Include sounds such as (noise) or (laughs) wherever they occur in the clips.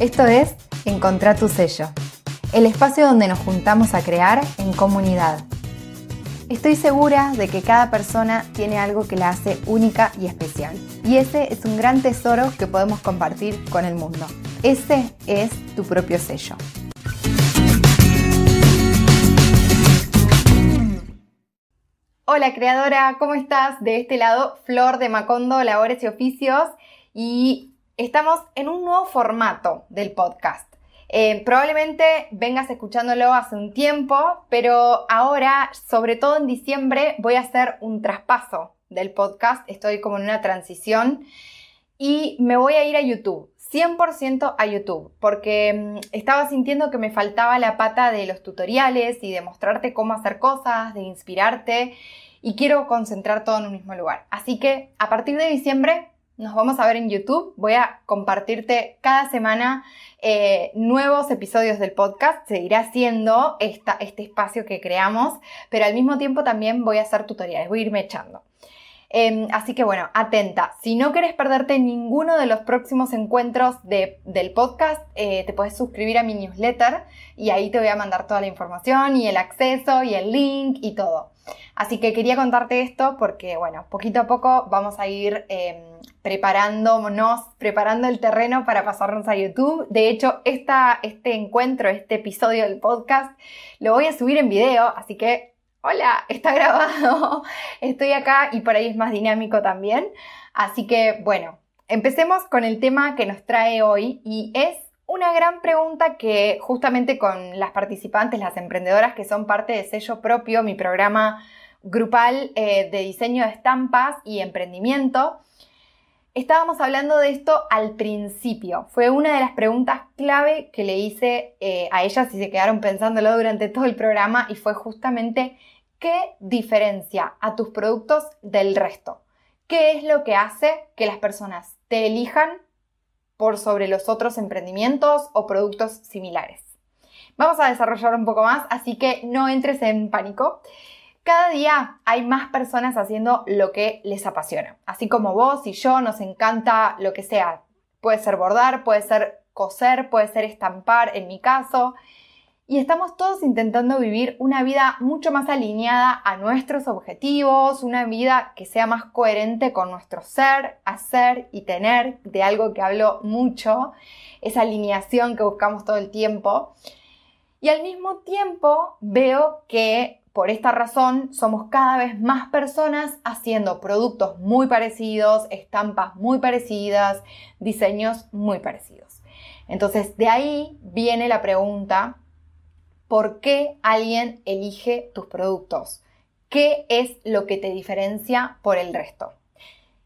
Esto es Encontrar tu sello, el espacio donde nos juntamos a crear en comunidad. Estoy segura de que cada persona tiene algo que la hace única y especial. Y ese es un gran tesoro que podemos compartir con el mundo. Ese es tu propio sello. Hola creadora, ¿cómo estás? De este lado, Flor de Macondo, Labores y Oficios. Y estamos en un nuevo formato del podcast. Eh, probablemente vengas escuchándolo hace un tiempo, pero ahora, sobre todo en diciembre, voy a hacer un traspaso del podcast. Estoy como en una transición y me voy a ir a YouTube. 100% a YouTube, porque mm, estaba sintiendo que me faltaba la pata de los tutoriales y de mostrarte cómo hacer cosas, de inspirarte, y quiero concentrar todo en un mismo lugar. Así que a partir de diciembre nos vamos a ver en YouTube. Voy a compartirte cada semana eh, nuevos episodios del podcast. Seguirá siendo esta, este espacio que creamos, pero al mismo tiempo también voy a hacer tutoriales, voy a irme echando. Em, así que bueno, atenta. Si no quieres perderte ninguno de los próximos encuentros del podcast, eh, te puedes suscribir a mi newsletter y ahí te voy a mandar toda la información y el acceso y el link y todo. Así que quería contarte esto porque, bueno, poquito a poco vamos a ir em, preparándonos, preparando el terreno para pasarnos a YouTube. De hecho, este encuentro, este episodio del podcast, lo voy a subir en video, así que hola, está grabado, (laughs) estoy acá y por ahí es más dinámico también. Así que bueno, empecemos con el tema que nos trae hoy y es una gran pregunta que justamente con las participantes, las emprendedoras que son parte de Sello Propio, mi programa grupal eh, de diseño de estampas y emprendimiento, Estábamos hablando de esto al principio. Fue una de las preguntas clave que le hice eh, a ellas y se quedaron pensándolo durante todo el programa y fue justamente qué diferencia a tus productos del resto. ¿Qué es lo que hace que las personas te elijan por sobre los otros emprendimientos o productos similares? Vamos a desarrollar un poco más, así que no entres en pánico. Cada día hay más personas haciendo lo que les apasiona. Así como vos y yo nos encanta lo que sea. Puede ser bordar, puede ser coser, puede ser estampar, en mi caso. Y estamos todos intentando vivir una vida mucho más alineada a nuestros objetivos, una vida que sea más coherente con nuestro ser, hacer y tener, de algo que hablo mucho, esa alineación que buscamos todo el tiempo. Y al mismo tiempo veo que por esta razón, somos cada vez más personas haciendo productos muy parecidos, estampas muy parecidas, diseños muy parecidos. Entonces, de ahí viene la pregunta, ¿por qué alguien elige tus productos? ¿Qué es lo que te diferencia por el resto?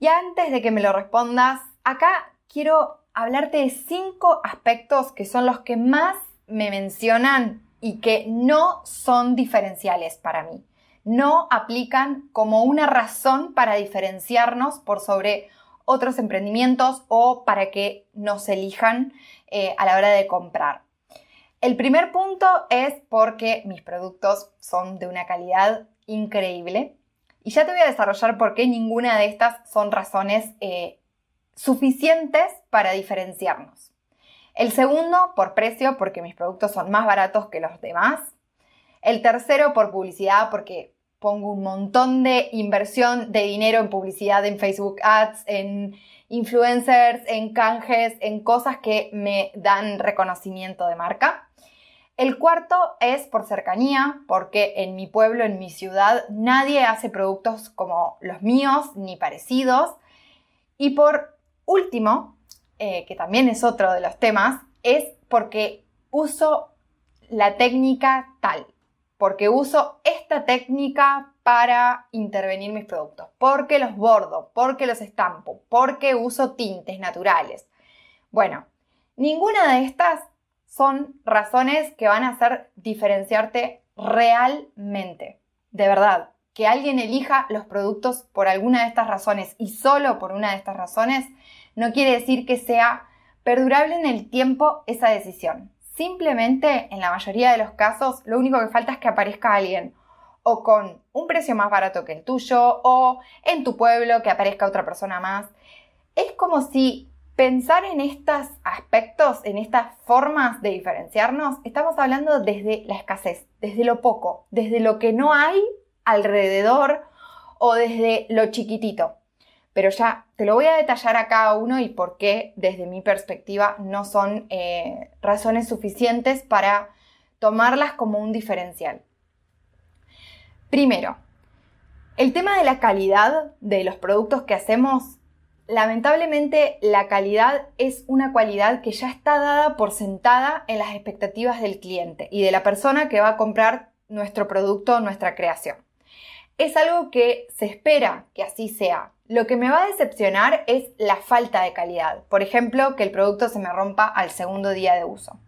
Y antes de que me lo respondas, acá quiero hablarte de cinco aspectos que son los que más me mencionan y que no son diferenciales para mí. No aplican como una razón para diferenciarnos por sobre otros emprendimientos o para que nos elijan eh, a la hora de comprar. El primer punto es porque mis productos son de una calidad increíble y ya te voy a desarrollar por qué ninguna de estas son razones eh, suficientes para diferenciarnos. El segundo, por precio, porque mis productos son más baratos que los demás. El tercero, por publicidad, porque pongo un montón de inversión de dinero en publicidad, en Facebook Ads, en influencers, en canjes, en cosas que me dan reconocimiento de marca. El cuarto es por cercanía, porque en mi pueblo, en mi ciudad, nadie hace productos como los míos, ni parecidos. Y por último, eh, que también es otro de los temas, es porque uso la técnica tal, porque uso esta técnica para intervenir mis productos, porque los bordo, porque los estampo, porque uso tintes naturales. Bueno, ninguna de estas son razones que van a hacer diferenciarte realmente. De verdad, que alguien elija los productos por alguna de estas razones y solo por una de estas razones no quiere decir que sea perdurable en el tiempo esa decisión. Simplemente, en la mayoría de los casos, lo único que falta es que aparezca alguien o con un precio más barato que el tuyo o en tu pueblo que aparezca otra persona más. Es como si pensar en estos aspectos, en estas formas de diferenciarnos, estamos hablando desde la escasez, desde lo poco, desde lo que no hay alrededor o desde lo chiquitito. Pero ya te lo voy a detallar a cada uno y por qué desde mi perspectiva no son eh, razones suficientes para tomarlas como un diferencial. Primero, el tema de la calidad de los productos que hacemos lamentablemente la calidad es una cualidad que ya está dada por sentada en las expectativas del cliente y de la persona que va a comprar nuestro producto o nuestra creación. Es algo que se espera que así sea. Lo que me va a decepcionar es la falta de calidad. Por ejemplo, que el producto se me rompa al segundo día de uso.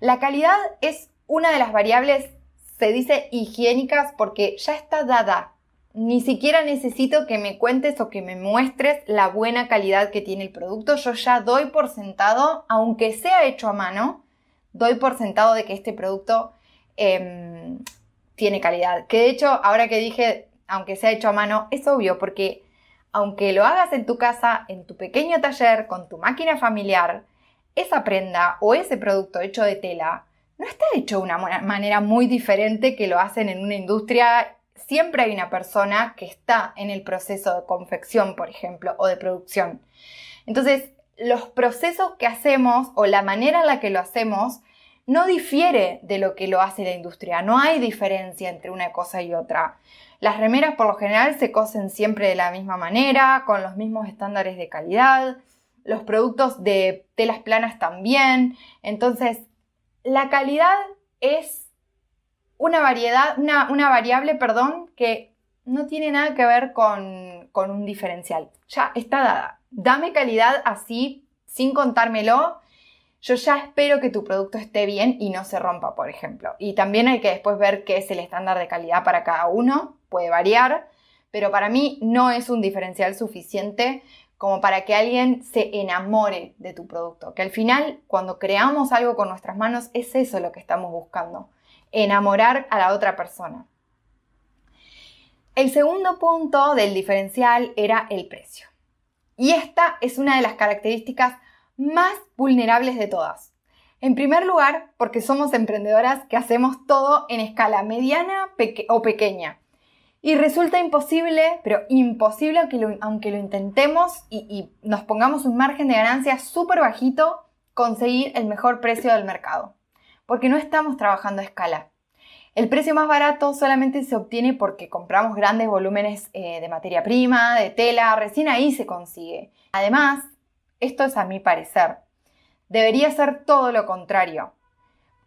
La calidad es una de las variables, se dice higiénicas, porque ya está dada ni siquiera necesito que me cuentes o que me muestres la buena calidad que tiene el producto. Yo ya doy por sentado, aunque sea hecho a mano, doy por sentado de que este producto em, tiene calidad. Que de hecho, ahora que dije, aunque sea hecho a mano, es obvio porque aunque lo hagas en tu casa, en tu pequeño taller, con tu máquina familiar, esa prenda o ese producto hecho de tela no está hecho de una manera muy diferente que lo hacen en una industria siempre hay una persona que está en el proceso de confección, por ejemplo, o de producción. Entonces, los procesos que hacemos o la manera en la que lo hacemos no difiere de lo que lo hace la industria. No hay diferencia entre una cosa y otra. Las remeras por lo general se cosen siempre de la misma manera, con los mismos estándares de calidad. Los productos de telas planas también. Entonces, la calidad es una variedad, una, variable, perdón, que no tiene nada que ver con, con un diferencial. Ya está dada. Dame calidad así, sin contármelo. Yo ya espero que tu producto esté bien y no se rompa, por ejemplo. Y también hay que después ver qué es el estándar de calidad para cada uno. Puede variar, pero para mí no es un diferencial suficiente como para que alguien se enamore de tu producto. Que al final, cuando creamos algo con nuestras manos, es eso lo que estamos buscando enamorar a la otra persona. El segundo punto del diferencial era el precio. Y esta es una de las características más vulnerables de todas. En primer lugar, porque somos emprendedoras que hacemos todo en escala mediana o pequeña. Y resulta imposible, pero imposible aunque lo, intentemos y, y nos pongamos un margen de ganancia súper bajito, conseguir el mejor precio del mercado porque no estamos trabajando a escala. El precio más barato solamente se obtiene porque compramos grandes volúmenes eh, de materia prima, de tela, recién ahí se consigue. Además, esto es a mi parecer, debería ser todo lo contrario.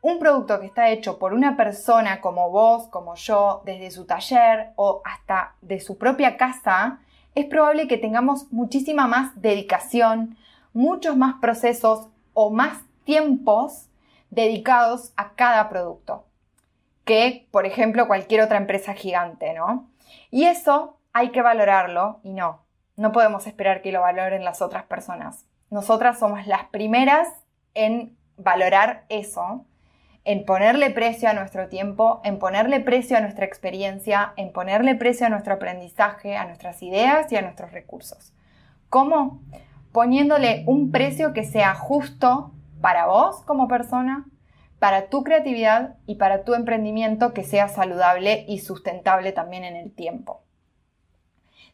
Un producto que está hecho por una persona como vos, como yo, desde su taller o hasta de su propia casa, es probable que tengamos muchísima más dedicación, muchos más procesos o más tiempos dedicados a cada producto que, por ejemplo, cualquier otra empresa gigante, ¿no? Y eso hay que valorarlo y no, no podemos esperar que lo valoren las otras personas. Nosotras somos las primeras en valorar eso, en ponerle precio a nuestro tiempo, en ponerle precio a nuestra experiencia, en ponerle precio a nuestro aprendizaje, a nuestras ideas y a nuestros recursos. ¿Cómo? Poniéndole un precio que sea justo para vos como persona, para tu creatividad y para tu emprendimiento que sea saludable y sustentable también en el tiempo.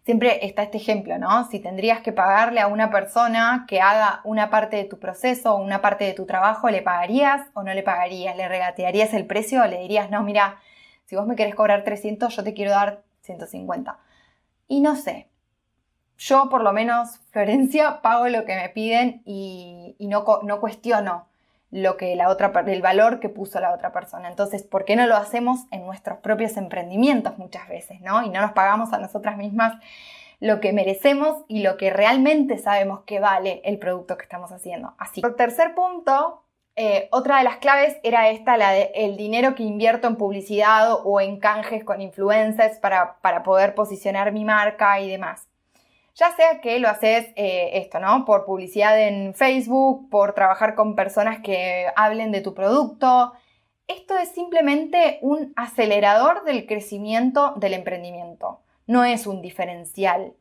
Siempre está este ejemplo, ¿no? Si tendrías que pagarle a una persona que haga una parte de tu proceso o una parte de tu trabajo, ¿le pagarías o no le pagarías? ¿Le regatearías el precio o le dirías, no, mira, si vos me querés cobrar 300, yo te quiero dar 150? Y no sé, yo por lo menos, Florencia, pago lo que me piden y, no, no, cuestiono lo que la otra, el valor que puso la otra persona. Entonces, ¿por qué no lo hacemos en nuestros propios emprendimientos muchas veces, no? Y no nos pagamos a nosotras mismas lo que merecemos y lo que realmente sabemos que vale el producto que estamos haciendo. Así. Por tercer punto, eh, otra de las claves era esta, la de el dinero que invierto en publicidad o en canjes con influencers para, para poder posicionar mi marca y demás. Ya sea que lo haces eh, esto, ¿no? Por publicidad en Facebook, por trabajar con personas que hablen de tu producto. Esto es simplemente un acelerador del crecimiento del emprendimiento. No es un diferencial.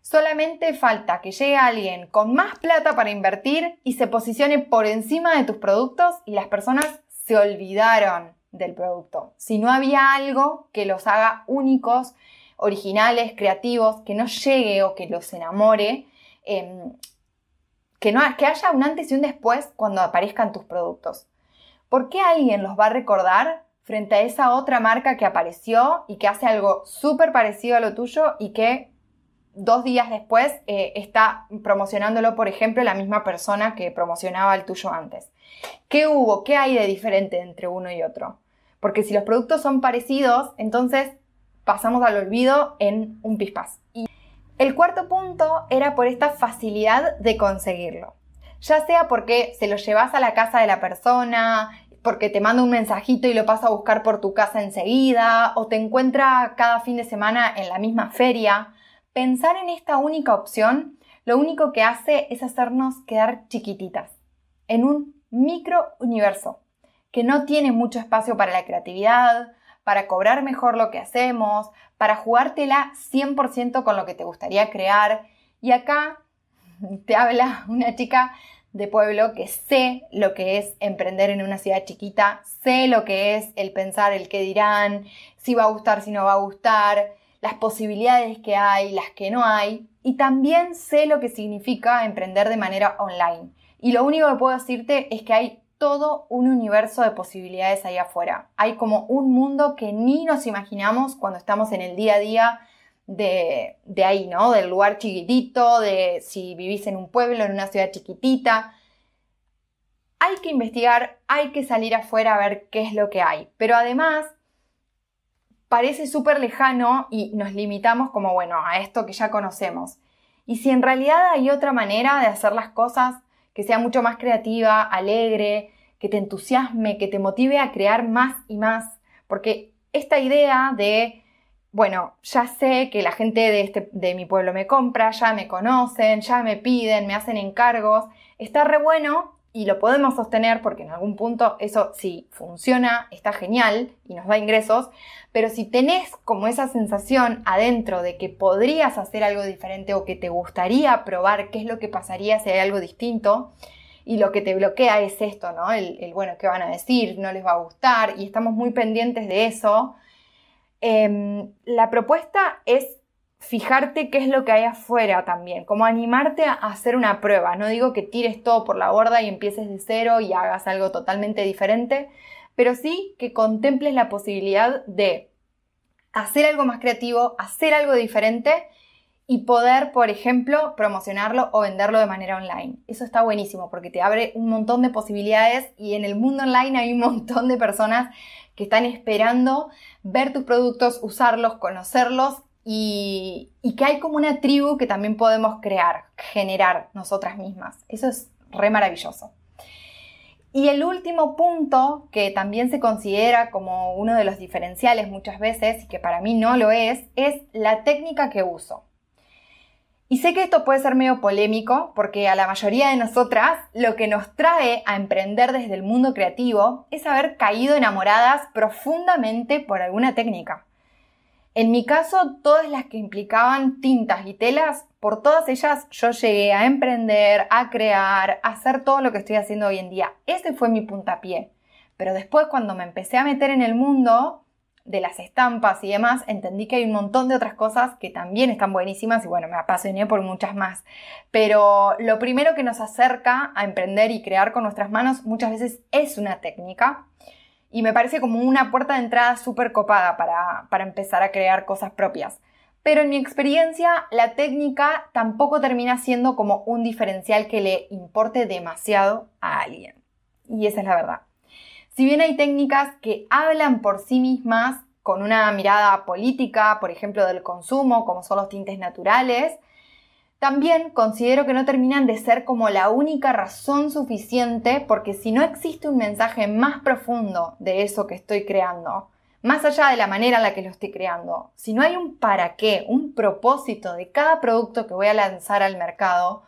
Solamente falta que llegue alguien con más plata para invertir y se posicione por encima de tus productos y las personas se olvidaron del producto. Si no había algo que los haga únicos, originales, creativos, que no llegue o que los enamore, em, que, no, que haya un antes y un después cuando aparezcan tus productos. ¿Por qué alguien los va a recordar frente a esa otra marca que apareció y que hace algo súper parecido a lo tuyo y que dos días después eh, está promocionándolo, por ejemplo, la misma persona que promocionaba el tuyo antes? ¿Qué hubo? ¿Qué hay de diferente entre uno y otro? Porque si los productos son parecidos, entonces pasamos al olvido en un pispás. Y el cuarto punto era por esta facilidad de conseguirlo. Ya sea porque se lo llevas a la casa de la persona, porque te manda un mensajito y lo pasa a buscar por tu casa enseguida, o te encuentra cada fin de semana en la misma feria. Pensar en esta única opción lo único que hace es hacernos quedar chiquititas, en un micro universo, que no tiene mucho espacio para la creatividad, para cobrar mejor lo que hacemos, para jugártela 100% con lo que te gustaría crear. Y acá (laughs) te habla una chica de pueblo que sé lo que es emprender en una ciudad chiquita, sé lo que es el pensar el qué dirán, si va a gustar, si no va a gustar, las posibilidades que hay, las que no hay, y también sé lo que significa emprender de manera online. Y lo único que puedo decirte es que hay todo un universo de posibilidades ahí afuera. Hay como un mundo que ni nos imaginamos cuando estamos en el día a día de, de, ahí, ¿no? Del lugar chiquitito, de si vivís en un pueblo, en una ciudad chiquitita. Hay que investigar, hay que salir afuera a ver qué es lo que hay. Pero además, parece súper lejano y nos limitamos como, bueno, a esto que ya conocemos. Y si en realidad hay otra manera de hacer las cosas, que sea mucho más creativa, alegre, que te entusiasme, que te motive a crear más y más. Porque esta idea de, bueno, ya sé que la gente de, este, de mi pueblo me compra, ya me conocen, ya me piden, me hacen encargos, está re bueno y lo podemos sostener porque en algún punto eso sí funciona, está genial y nos da ingresos, pero si tenés como esa sensación adentro de que podrías hacer algo diferente o que te gustaría probar qué es lo que pasaría si hay algo distinto, y lo que te bloquea es esto, ¿no? El, bueno, ¿qué van a decir? No les va a gustar y estamos muy pendientes de eso. Em, la propuesta es fijarte qué es lo que hay afuera también, como animarte a hacer una prueba. No digo que tires todo por la borda y empieces de cero y hagas algo totalmente diferente, pero sí que contemples la posibilidad de hacer algo más creativo, hacer algo diferente y poder, por ejemplo, promocionarlo o venderlo de manera online. Eso está buenísimo porque te abre un montón de posibilidades y en el mundo online hay un montón de personas que están esperando ver tus productos, usarlos, conocerlos y, que hay como una tribu que también podemos crear, generar nosotras mismas. Eso es re maravilloso. Y el último punto, que también se considera como uno de los diferenciales muchas veces, y que para mí no lo es, es la técnica que uso. Y sé que esto puede ser medio polémico, porque a la mayoría de nosotras lo que nos trae a emprender desde el mundo creativo es haber caído enamoradas profundamente por alguna técnica. En mi caso, todas las que implicaban tintas y telas, por todas ellas yo llegué a emprender, a crear, a hacer todo lo que estoy haciendo hoy en día. Ese fue mi puntapié. Pero después cuando me empecé a meter en el mundo de las estampas y demás, entendí que hay un montón de otras cosas que también están buenísimas y bueno, me apasioné por muchas más. Pero lo primero que nos acerca a emprender y crear con nuestras manos muchas veces es una técnica y me parece como una puerta de entrada súper copada para, empezar a crear cosas propias. Pero en mi experiencia, la técnica tampoco termina siendo como un diferencial que le importe demasiado a alguien. Y esa es la verdad. Si bien hay técnicas que hablan por sí mismas con una mirada política, por ejemplo, del consumo, como son los tintes naturales, también considero que no terminan de ser como la única razón suficiente porque si no existe un mensaje más profundo de eso que estoy creando, más allá de la manera en la que lo estoy creando, si no hay un para qué, un propósito de cada producto que voy a lanzar al mercado,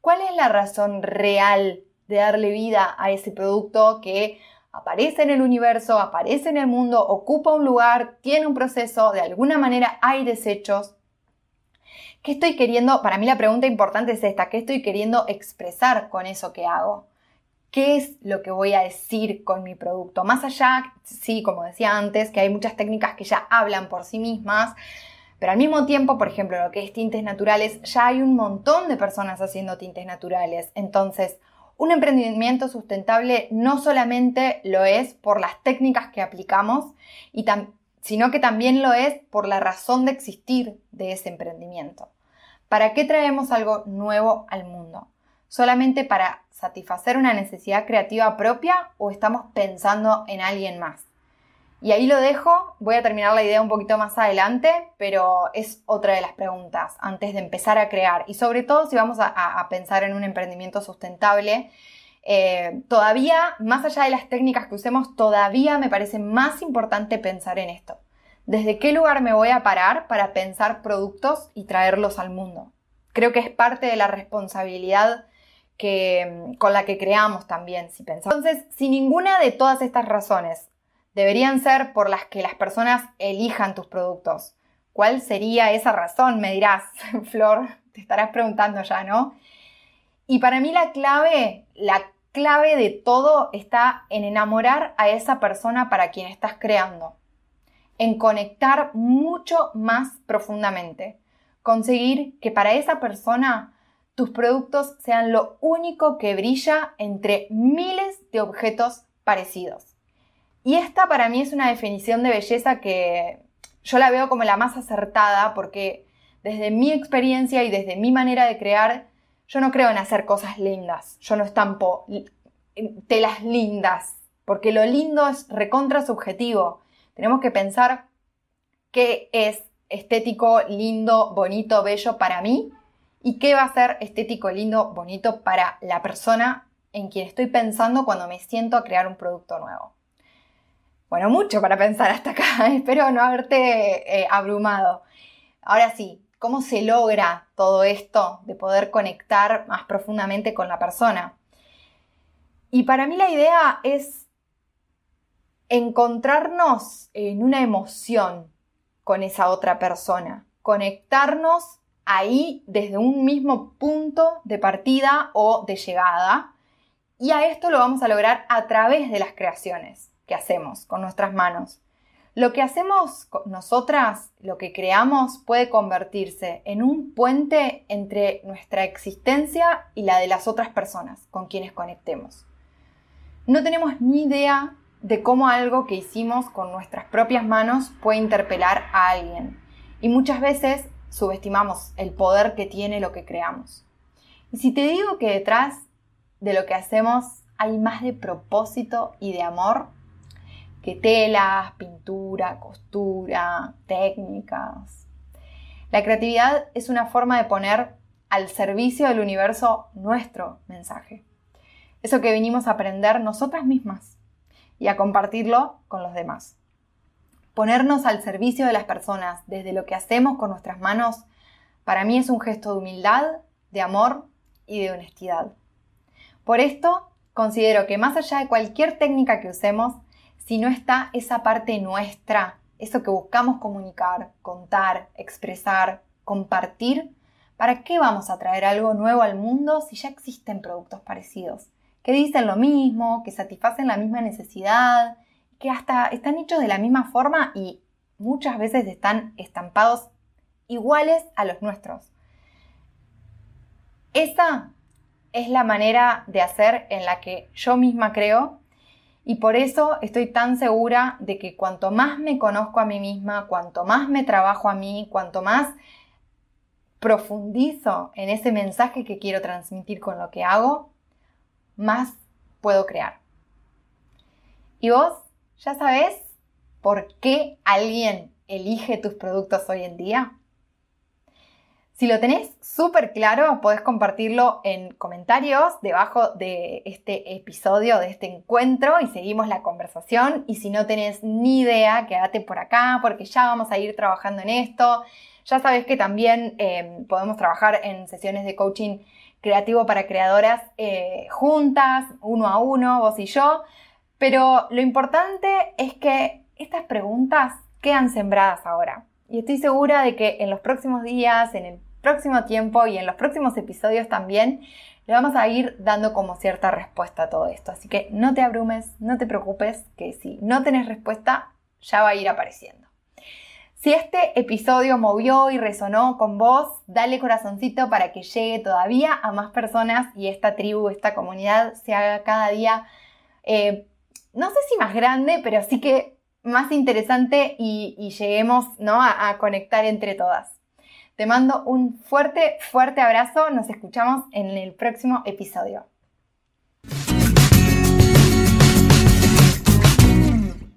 ¿cuál es la razón real de darle vida a ese producto que aparece en el universo, aparece en el mundo, ocupa un lugar, tiene un proceso, de alguna manera hay desechos ¿Qué estoy queriendo? Para mí la pregunta importante es esta, ¿qué estoy queriendo expresar con eso que hago? ¿Qué es lo que voy a decir con mi producto? Más allá, sí, como decía antes, que hay muchas técnicas que ya hablan por sí mismas, pero al mismo tiempo, por ejemplo, lo que es tintes naturales, ya hay un montón de personas haciendo tintes naturales. Entonces, un emprendimiento sustentable no solamente lo es por las técnicas que aplicamos, sino que también lo es por la razón de existir de ese emprendimiento. ¿Para qué traemos algo nuevo al mundo? ¿Solamente para satisfacer una necesidad creativa propia o estamos pensando en alguien más? Y ahí lo dejo, voy a terminar la idea un poquito más adelante, pero es otra de las preguntas antes de empezar a crear. Y sobre todo si vamos a, pensar en un emprendimiento sustentable, eh, todavía, más allá de las técnicas que usemos, todavía me parece más importante pensar en esto. ¿Desde qué lugar me voy a parar para pensar productos y traerlos al mundo? Creo que es parte de la responsabilidad que, con la que creamos también, si pensamos. Entonces, si ninguna de todas estas razones deberían ser por las que las personas elijan tus productos, ¿cuál sería esa razón? Me dirás, (laughs) Flor, te estarás preguntando ya, ¿no? Y para mí la clave, la clave de todo está en enamorar a esa persona para quien estás creando, en conectar mucho más profundamente, conseguir que para esa persona tus productos sean lo único que brilla entre miles de objetos parecidos. Y esta para mí es una definición de belleza que yo la veo como la más acertada porque desde mi experiencia y desde mi manera de crear, yo no creo en hacer cosas lindas. Yo no estampo telas lindas, porque lo lindo es recontra subjetivo. Tenemos que pensar qué es estético, lindo, bonito, bello para mí y qué va a ser estético, lindo, bonito para la persona en quien estoy pensando cuando me siento a crear un producto nuevo. Bueno, mucho para pensar hasta acá, (laughs) espero no haberte eh, abrumado. Ahora sí, ¿cómo se logra todo esto de poder conectar más profundamente con la persona? Y para mí la idea es encontrarnos en una emoción con esa otra persona, conectarnos ahí desde un mismo punto de partida o de llegada. Y a esto lo vamos a lograr a través de las creaciones que hacemos con nuestras manos. Lo que hacemos nosotras, lo que creamos, puede convertirse en un puente entre nuestra existencia y la de las otras personas con quienes conectemos. No tenemos ni idea de cómo algo que hicimos con nuestras propias manos puede interpelar a alguien. Y muchas veces subestimamos el poder que tiene lo que creamos. Y si te digo que detrás de lo que hacemos hay más de propósito y de amor que telas, pintura, costura, técnicas. La creatividad es una forma de poner al servicio del universo nuestro mensaje. Eso que vinimos a aprender nosotras mismas y a compartirlo con los demás. Ponernos al servicio de las personas desde lo que hacemos con nuestras manos, para mí es un gesto de humildad, de amor y de honestidad. Por esto, considero que más allá de cualquier técnica que usemos, si no está esa parte nuestra, eso que buscamos comunicar, contar, expresar, compartir, ¿para qué vamos a traer algo nuevo al mundo si ya existen productos parecidos? Que dicen lo mismo, que satisfacen la misma necesidad, que hasta están hechos de la misma forma y muchas veces están estampados iguales a los nuestros. Esa es la manera de hacer en la que yo misma creo y por eso estoy tan segura de que cuanto más me conozco a mí misma, cuanto más me trabajo a mí, cuanto más profundizo en ese mensaje que quiero transmitir con lo que hago, más puedo crear. ¿Y vos? ¿Ya sabes por qué alguien elige tus productos hoy en día? Si lo tenés súper claro, podés compartirlo en comentarios debajo de este episodio, de este encuentro y seguimos la conversación. Y si no tenés ni idea, quédate por acá porque ya vamos a ir trabajando en esto. Ya sabes que también em, podemos trabajar en sesiones de coaching creativo para creadoras eh, juntas, uno a uno, vos y yo. Pero lo importante es que estas preguntas quedan sembradas ahora. Y estoy segura de que en los próximos días, en el próximo tiempo y en los próximos episodios también le vamos a ir dando como cierta respuesta a todo esto. Así que no te abrumes, no te preocupes, que si no tenés respuesta, ya va a ir apareciendo. Si este episodio movió y resonó con vos, dale corazoncito para que llegue todavía a más personas y esta tribu, esta comunidad se haga cada día, eh, no sé si más grande, pero sí que más interesante y, lleguemos ¿no? a conectar entre todas. Te mando un fuerte, fuerte abrazo. Nos escuchamos en el próximo episodio.